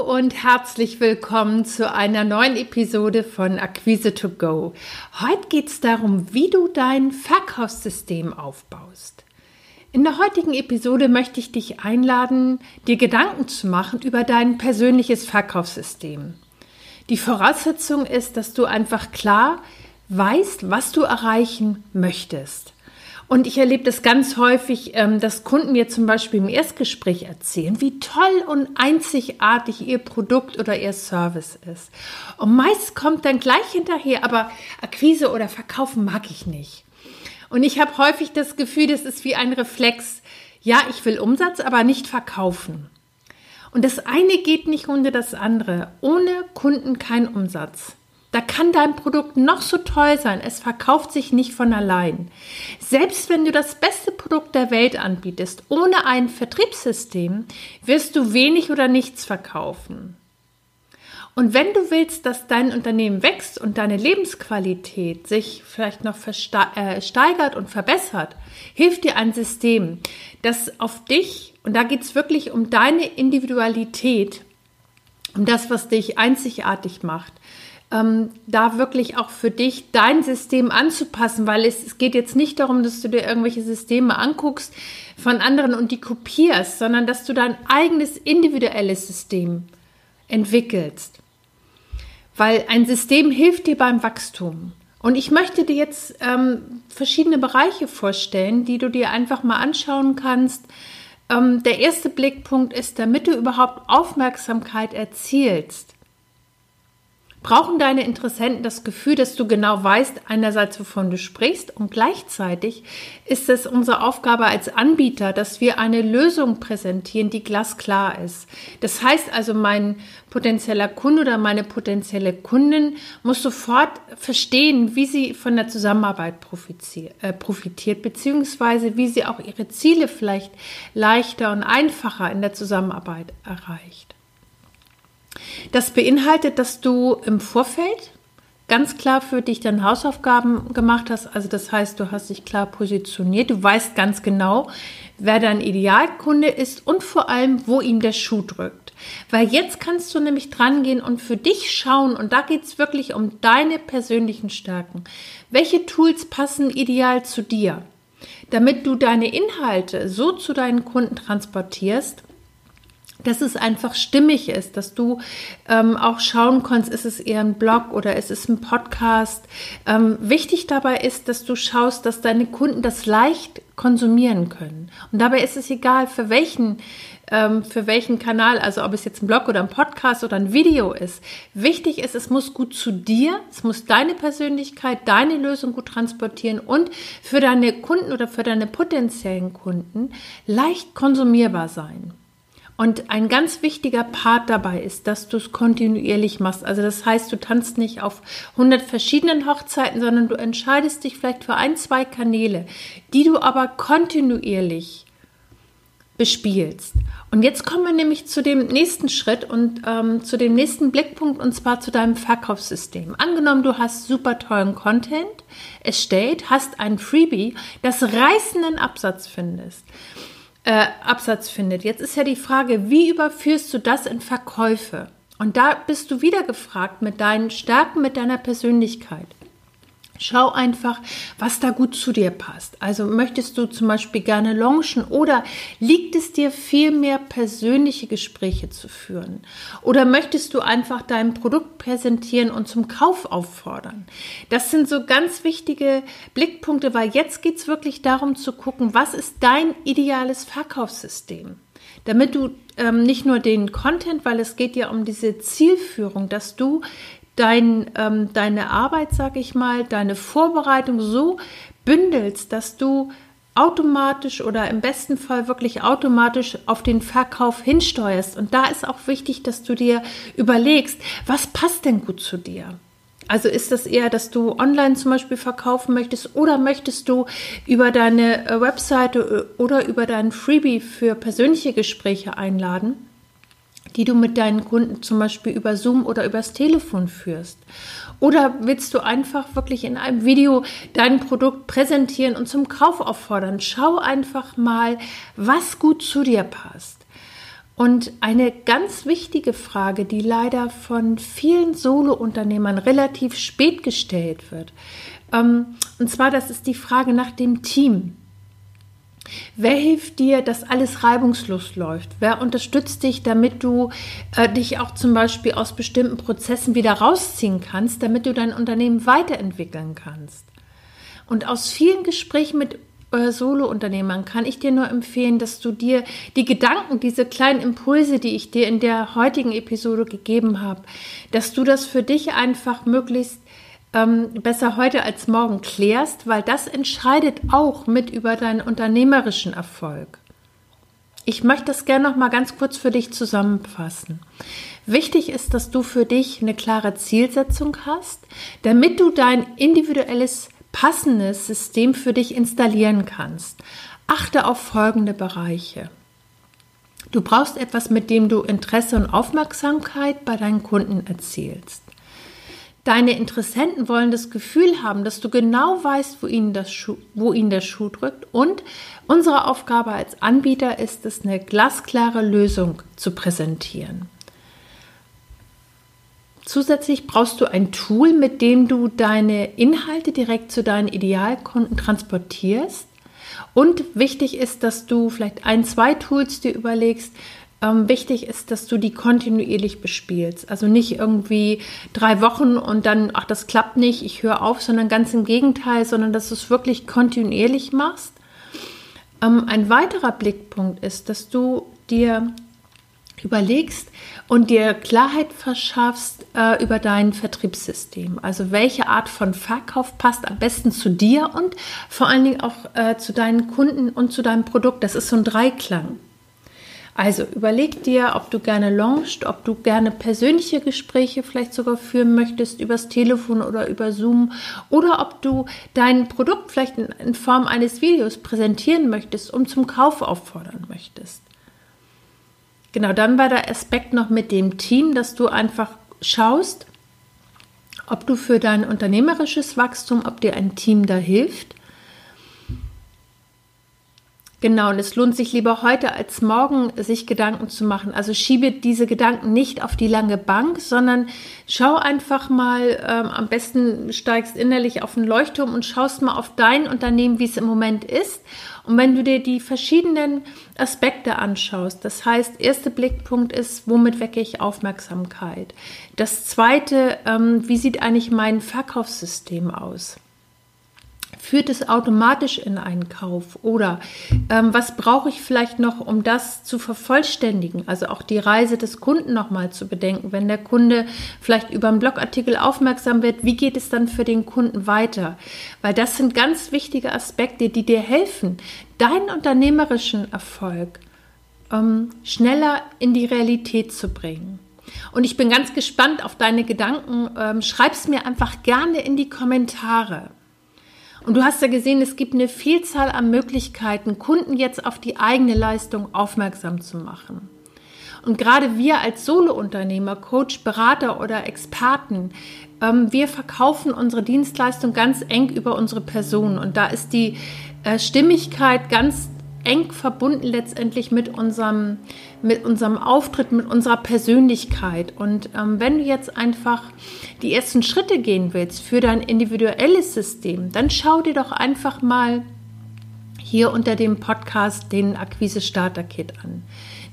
Und herzlich willkommen zu einer neuen Episode von Akquise to Go. Heute geht es darum, wie du dein Verkaufssystem aufbaust. In der heutigen Episode möchte ich dich einladen, dir Gedanken zu machen über dein persönliches Verkaufssystem. Die Voraussetzung ist, dass du einfach klar weißt, was du erreichen möchtest. Und ich erlebe das ganz häufig, ähm, dass Kunden mir zum Beispiel im Erstgespräch erzählen, wie toll und einzigartig ihr Produkt oder ihr Service ist. Und meist kommt dann gleich hinterher, aber Akquise oder Verkaufen mag ich nicht. Und ich habe häufig das Gefühl, das ist wie ein Reflex. Ja, ich will Umsatz, aber nicht verkaufen. Und das eine geht nicht ohne das andere. Ohne Kunden kein Umsatz. Da kann dein Produkt noch so toll sein, es verkauft sich nicht von allein. Selbst wenn du das beste Produkt der Welt anbietest, ohne ein Vertriebssystem, wirst du wenig oder nichts verkaufen. Und wenn du willst, dass dein Unternehmen wächst und deine Lebensqualität sich vielleicht noch äh, steigert und verbessert, hilft dir ein System, das auf dich, und da geht es wirklich um deine Individualität, um das, was dich einzigartig macht, ähm, da wirklich auch für dich dein System anzupassen, weil es, es geht jetzt nicht darum, dass du dir irgendwelche Systeme anguckst von anderen und die kopierst, sondern dass du dein eigenes individuelles System entwickelst. Weil ein System hilft dir beim Wachstum. Und ich möchte dir jetzt ähm, verschiedene Bereiche vorstellen, die du dir einfach mal anschauen kannst. Ähm, der erste Blickpunkt ist, damit du überhaupt Aufmerksamkeit erzielst, brauchen deine Interessenten das Gefühl, dass du genau weißt, einerseits, wovon du sprichst und gleichzeitig ist es unsere Aufgabe als Anbieter, dass wir eine Lösung präsentieren, die glasklar ist. Das heißt also, mein potenzieller Kunde oder meine potenzielle Kundin muss sofort verstehen, wie sie von der Zusammenarbeit äh, profitiert, beziehungsweise wie sie auch ihre Ziele vielleicht leichter und einfacher in der Zusammenarbeit erreicht. Das beinhaltet, dass du im Vorfeld ganz klar für dich deine Hausaufgaben gemacht hast. Also das heißt, du hast dich klar positioniert. Du weißt ganz genau, wer dein Idealkunde ist und vor allem, wo ihm der Schuh drückt. Weil jetzt kannst du nämlich dran gehen und für dich schauen, und da geht es wirklich um deine persönlichen Stärken. Welche Tools passen ideal zu dir? Damit du deine Inhalte so zu deinen Kunden transportierst, dass es einfach stimmig ist, dass du ähm, auch schauen kannst, ist es eher ein Blog oder ist es ein Podcast. Ähm, wichtig dabei ist, dass du schaust, dass deine Kunden das leicht konsumieren können. Und dabei ist es egal, für welchen, ähm, für welchen Kanal, also ob es jetzt ein Blog oder ein Podcast oder ein Video ist. Wichtig ist, es muss gut zu dir, es muss deine Persönlichkeit, deine Lösung gut transportieren und für deine Kunden oder für deine potenziellen Kunden leicht konsumierbar sein. Und ein ganz wichtiger Part dabei ist, dass du es kontinuierlich machst. Also das heißt, du tanzt nicht auf 100 verschiedenen Hochzeiten, sondern du entscheidest dich vielleicht für ein, zwei Kanäle, die du aber kontinuierlich bespielst. Und jetzt kommen wir nämlich zu dem nächsten Schritt und ähm, zu dem nächsten Blickpunkt und zwar zu deinem Verkaufssystem. Angenommen, du hast super tollen Content erstellt, hast ein Freebie, das reißenden Absatz findest äh, Absatz findet. Jetzt ist ja die Frage, wie überführst du das in Verkäufe? Und da bist du wieder gefragt mit deinen Stärken, mit deiner Persönlichkeit. Schau einfach, was da gut zu dir passt. Also möchtest du zum Beispiel gerne launchen oder liegt es dir viel mehr persönliche Gespräche zu führen? Oder möchtest du einfach dein Produkt präsentieren und zum Kauf auffordern? Das sind so ganz wichtige Blickpunkte, weil jetzt geht es wirklich darum zu gucken, was ist dein ideales Verkaufssystem? Damit du ähm, nicht nur den Content, weil es geht ja um diese Zielführung, dass du dein, ähm, deine Arbeit, sag ich mal, deine Vorbereitung so bündelst, dass du automatisch oder im besten Fall wirklich automatisch auf den Verkauf hinsteuerst. Und da ist auch wichtig, dass du dir überlegst, was passt denn gut zu dir? Also ist das eher, dass du online zum Beispiel verkaufen möchtest oder möchtest du über deine äh, Webseite äh, oder über deinen Freebie für persönliche Gespräche einladen? Die du mit deinen Kunden zum Beispiel über Zoom oder übers Telefon führst? Oder willst du einfach wirklich in einem Video dein Produkt präsentieren und zum Kauf auffordern? Schau einfach mal, was gut zu dir passt. Und eine ganz wichtige Frage, die leider von vielen Solo-Unternehmern relativ spät gestellt wird, ähm, und zwar das ist die Frage nach dem Team. Wer hilft dir, dass alles reibungslos läuft? Wer unterstützt dich, damit du äh, dich auch zum Beispiel aus bestimmten Prozessen wieder rausziehen kannst, damit du dein Unternehmen weiterentwickeln kannst? Und aus vielen Gesprächen mit äh, Solo-Unternehmern kann ich dir nur empfehlen, dass du dir die Gedanken, diese kleinen Impulse, die ich dir in der heutigen Episode gegeben habe, dass du das für dich einfach möglichst ähm, besser heute als morgen klärst, weil das entscheidet auch mit über deinen unternehmerischen Erfolg. Ich möchte das gerne noch mal ganz kurz für dich zusammenfassen. Wichtig ist, dass du für dich eine klare Zielsetzung hast, damit du dein individuelles passendes System für dich installieren kannst. Achte auf folgende Bereiche. Du brauchst etwas, mit dem du Interesse und Aufmerksamkeit bei deinen Kunden erzielst. Deine Interessenten wollen das Gefühl haben, dass du genau weißt, wo ihnen, das Schuh, wo ihnen der Schuh drückt. Und unsere Aufgabe als Anbieter ist es, eine glasklare Lösung zu präsentieren. Zusätzlich brauchst du ein Tool, mit dem du deine Inhalte direkt zu deinen Idealkunden transportierst. Und wichtig ist, dass du vielleicht ein, zwei Tools dir überlegst, ähm, wichtig ist, dass du die kontinuierlich bespielst. Also nicht irgendwie drei Wochen und dann, ach, das klappt nicht, ich höre auf, sondern ganz im Gegenteil, sondern dass du es wirklich kontinuierlich machst. Ähm, ein weiterer Blickpunkt ist, dass du dir überlegst und dir Klarheit verschaffst äh, über dein Vertriebssystem. Also welche Art von Verkauf passt am besten zu dir und vor allen Dingen auch äh, zu deinen Kunden und zu deinem Produkt. Das ist so ein Dreiklang. Also überleg dir, ob du gerne launchst, ob du gerne persönliche Gespräche vielleicht sogar führen möchtest übers Telefon oder über Zoom oder ob du dein Produkt vielleicht in, Form eines Videos präsentieren möchtest und zum Kauf auffordern möchtest. Genau, dann war der Aspekt noch mit dem Team, dass du einfach schaust, ob du für dein unternehmerisches Wachstum, ob dir ein Team da hilft Genau, und es lohnt sich lieber heute als morgen, sich Gedanken zu machen. Also schiebe diese Gedanken nicht auf die lange Bank, sondern schau einfach mal, ähm, am besten steigst innerlich auf den Leuchtturm und schaust mal auf dein Unternehmen, wie es im Moment ist. Und wenn du dir die verschiedenen Aspekte anschaust, das heißt, erster Blickpunkt ist, womit wecke ich Aufmerksamkeit? Das zweite, ähm, wie sieht eigentlich mein Verkaufssystem aus? Führt es automatisch in einen Kauf? Oder ähm, was brauche ich vielleicht noch, um das zu vervollständigen? Also auch die Reise des Kunden nochmal zu bedenken. Wenn der Kunde vielleicht über einen Blogartikel aufmerksam wird, wie geht es dann für den Kunden weiter? Weil das sind ganz wichtige Aspekte, die dir helfen, deinen unternehmerischen Erfolg ähm, schneller in die Realität zu bringen. Und ich bin ganz gespannt auf deine Gedanken. Ähm, Schreib es mir einfach gerne in die Kommentare. Und du hast ja gesehen, es gibt eine Vielzahl an Möglichkeiten, Kunden jetzt auf die eigene Leistung aufmerksam zu machen. Und gerade wir als Solo-Unternehmer, Coach, Berater oder Experten, ähm, wir verkaufen unsere Dienstleistung ganz eng über unsere Person. Und da ist die äh, Stimmigkeit ganz eng verbunden letztendlich mit unserem, mit unserem Auftritt, mit unserer Persönlichkeit. Und ähm, wenn du jetzt einfach die ersten Schritte gehen willst für dein individuelles System, dann schau dir doch einfach mal hier unter dem Podcast den Akquise Starter Kit an.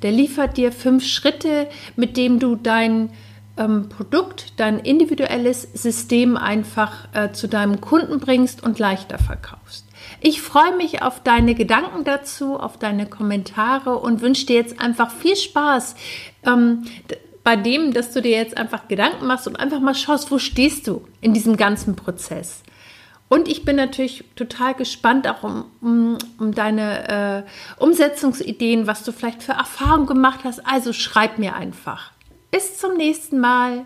Der liefert dir fünf Schritte, mit dem du dein ähm, Produkt, dein individuelles System einfach äh, zu deinem Kunden bringst und leichter verkaufst. Ich freue mich auf deine Gedanken dazu, auf deine Kommentare und wünsche dir jetzt einfach viel Spaß ähm, bei dem, dass du dir jetzt einfach Gedanken machst und einfach mal schaust, wo stehst du in diesem ganzen Prozess. Und ich bin natürlich total gespannt auch um, um, um deine äh, Umsetzungsideen, was du vielleicht für Erfahrungen gemacht hast. Also schreib mir einfach. Bis zum nächsten Mal.